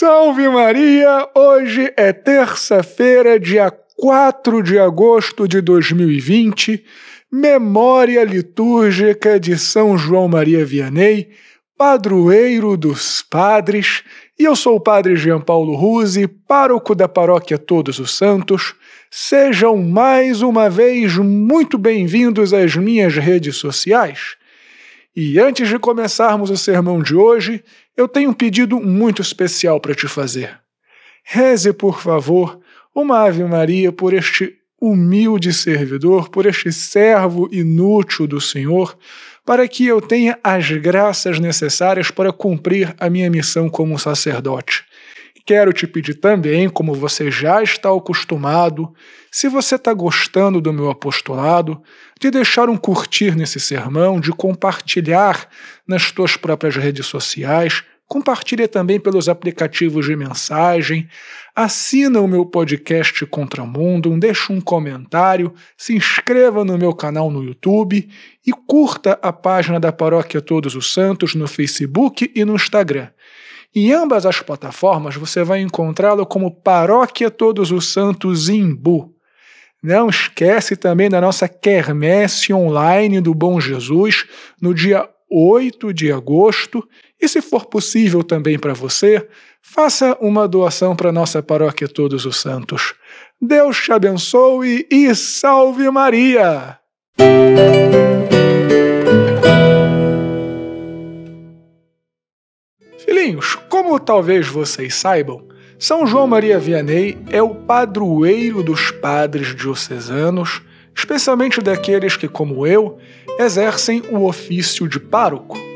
Salve Maria! Hoje é terça-feira, dia 4 de agosto de 2020, memória litúrgica de São João Maria Vianney, padroeiro dos padres, e eu sou o padre Jean Paulo Ruse, pároco da paróquia Todos os Santos. Sejam mais uma vez muito bem-vindos às minhas redes sociais. E antes de começarmos o sermão de hoje, eu tenho um pedido muito especial para te fazer. Reze, por favor, uma Ave Maria por este humilde servidor, por este servo inútil do Senhor, para que eu tenha as graças necessárias para cumprir a minha missão como sacerdote. Quero te pedir também, como você já está acostumado, se você está gostando do meu apostolado, de deixar um curtir nesse sermão, de compartilhar nas tuas próprias redes sociais, compartilha também pelos aplicativos de mensagem, assina o meu podcast Contramundo, deixa um comentário, se inscreva no meu canal no YouTube e curta a página da Paróquia Todos os Santos no Facebook e no Instagram. Em ambas as plataformas você vai encontrá-lo como Paróquia Todos os Santos Imbu. Não esquece também da nossa quermesse online do Bom Jesus no dia 8 de agosto. E se for possível também para você, faça uma doação para nossa Paróquia Todos os Santos. Deus te abençoe e salve Maria! Filhinhos, como talvez vocês saibam, São João Maria Vianney é o padroeiro dos padres diocesanos, especialmente daqueles que, como eu, exercem o ofício de pároco.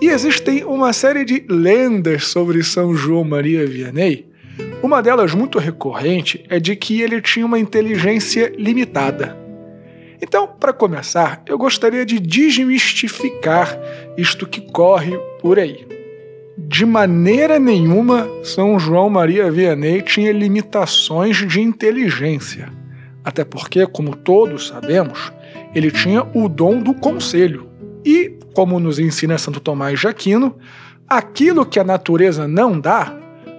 E existem uma série de lendas sobre São João Maria Vianney. Uma delas muito recorrente é de que ele tinha uma inteligência limitada. Então, para começar, eu gostaria de desmistificar isto que corre por aí. De maneira nenhuma, São João Maria Vianney tinha limitações de inteligência. Até porque, como todos sabemos, ele tinha o dom do conselho. E, como nos ensina Santo Tomás de Aquino, aquilo que a natureza não dá,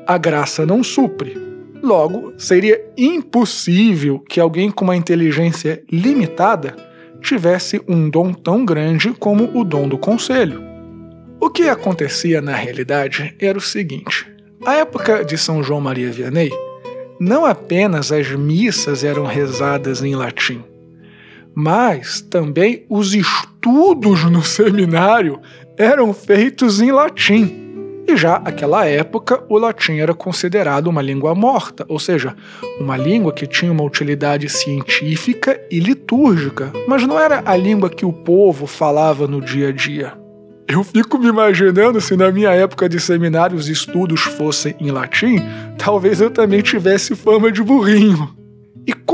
a graça não supre. Logo, seria impossível que alguém com uma inteligência limitada tivesse um dom tão grande como o dom do conselho. O que acontecia na realidade era o seguinte: a época de São João Maria Vianney, não apenas as missas eram rezadas em latim, mas também os estudos no seminário eram feitos em latim. E já naquela época, o latim era considerado uma língua morta, ou seja, uma língua que tinha uma utilidade científica e litúrgica, mas não era a língua que o povo falava no dia a dia. Eu fico me imaginando se na minha época de seminário os estudos fossem em latim, talvez eu também tivesse fama de burrinho.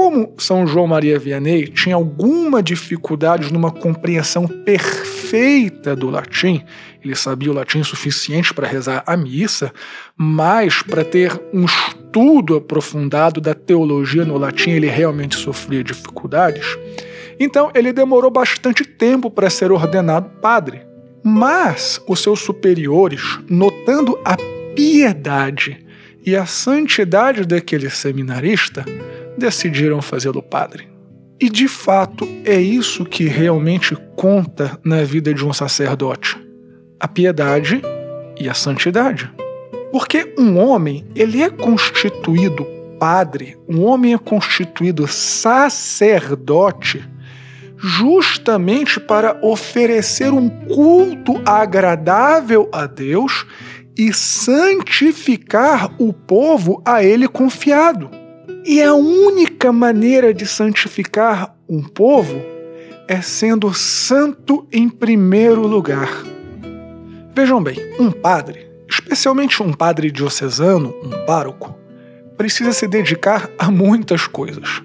Como São João Maria Vianney tinha alguma dificuldade numa compreensão perfeita do latim, ele sabia o latim suficiente para rezar a missa, mas para ter um estudo aprofundado da teologia no latim ele realmente sofria dificuldades. Então ele demorou bastante tempo para ser ordenado padre. Mas os seus superiores, notando a piedade e a santidade daquele seminarista, decidiram fazê-lo padre. E de fato é isso que realmente conta na vida de um sacerdote: a piedade e a santidade. Porque um homem, ele é constituído padre, um homem é constituído sacerdote justamente para oferecer um culto agradável a Deus e santificar o povo a ele confiado. E a única maneira de santificar um povo é sendo santo em primeiro lugar. Vejam bem, um padre, especialmente um padre diocesano, um pároco, precisa se dedicar a muitas coisas.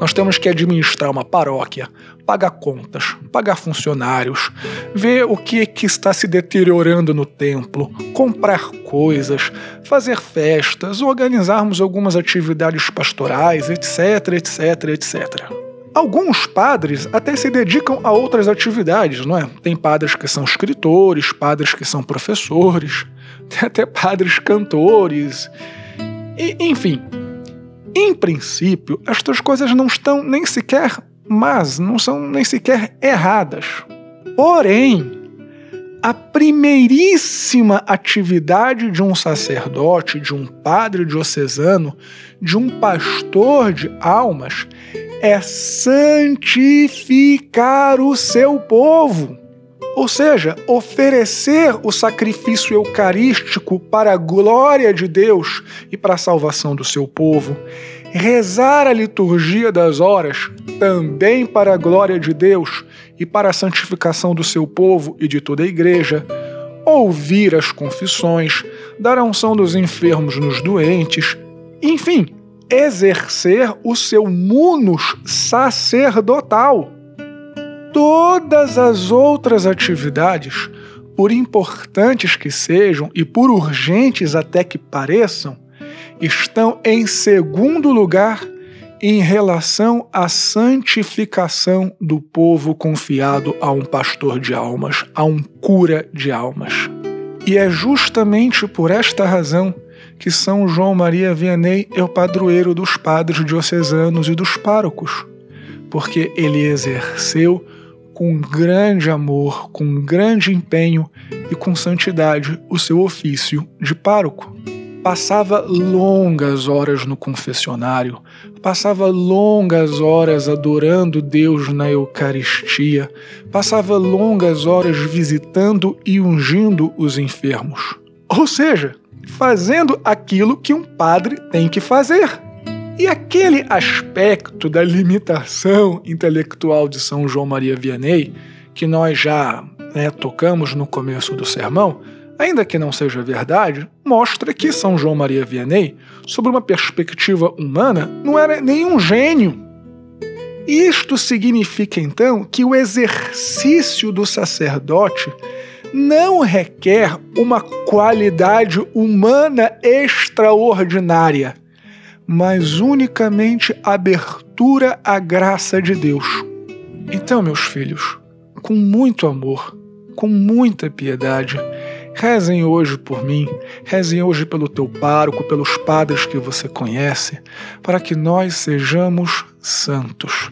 Nós temos que administrar uma paróquia, pagar contas, pagar funcionários, ver o que, é que está se deteriorando no templo, comprar coisas, fazer festas, organizarmos algumas atividades pastorais, etc, etc, etc. Alguns padres até se dedicam a outras atividades, não é? Tem padres que são escritores, padres que são professores, tem até padres cantores. E, enfim, em princípio, estas coisas não estão nem sequer mas não são nem sequer erradas. Porém, a primeiríssima atividade de um sacerdote, de um padre diocesano, de um pastor de almas é santificar o seu povo. Ou seja, oferecer o sacrifício eucarístico para a glória de Deus e para a salvação do seu povo, rezar a liturgia das horas também para a glória de Deus e para a santificação do seu povo e de toda a igreja, ouvir as confissões, dar a unção dos enfermos nos doentes, enfim, exercer o seu munus sacerdotal todas as outras atividades, por importantes que sejam e por urgentes até que pareçam, estão em segundo lugar em relação à santificação do povo confiado a um pastor de almas, a um cura de almas. E é justamente por esta razão que São João Maria Vianney é o padroeiro dos padres diocesanos e dos párocos, porque ele exerceu com grande amor, com grande empenho e com santidade o seu ofício de pároco. Passava longas horas no confessionário, passava longas horas adorando Deus na Eucaristia, passava longas horas visitando e ungindo os enfermos. Ou seja, fazendo aquilo que um padre tem que fazer. E aquele aspecto da limitação intelectual de São João Maria Vianney, que nós já né, tocamos no começo do sermão, ainda que não seja verdade, mostra que São João Maria Vianney, sob uma perspectiva humana, não era nenhum gênio. Isto significa então que o exercício do sacerdote não requer uma qualidade humana extraordinária mas unicamente abertura à graça de Deus. Então, meus filhos, com muito amor, com muita piedade, rezem hoje por mim, rezem hoje pelo teu pároco, pelos padres que você conhece, para que nós sejamos santos,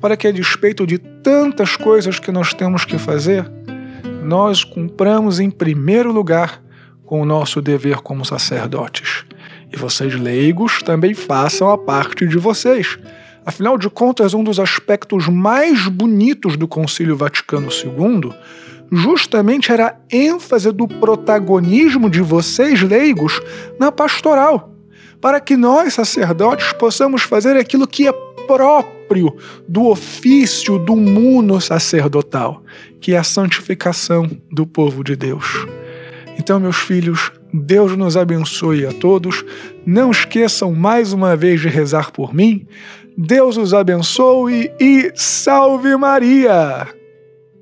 para que a despeito de tantas coisas que nós temos que fazer, nós cumpramos em primeiro lugar com o nosso dever como sacerdotes e vocês leigos também façam a parte de vocês. Afinal de contas, um dos aspectos mais bonitos do Concílio Vaticano II justamente era a ênfase do protagonismo de vocês leigos na pastoral, para que nós sacerdotes possamos fazer aquilo que é próprio do ofício do muno sacerdotal, que é a santificação do povo de Deus. Então, meus filhos, Deus nos abençoe a todos. Não esqueçam mais uma vez de rezar por mim. Deus os abençoe e salve Maria!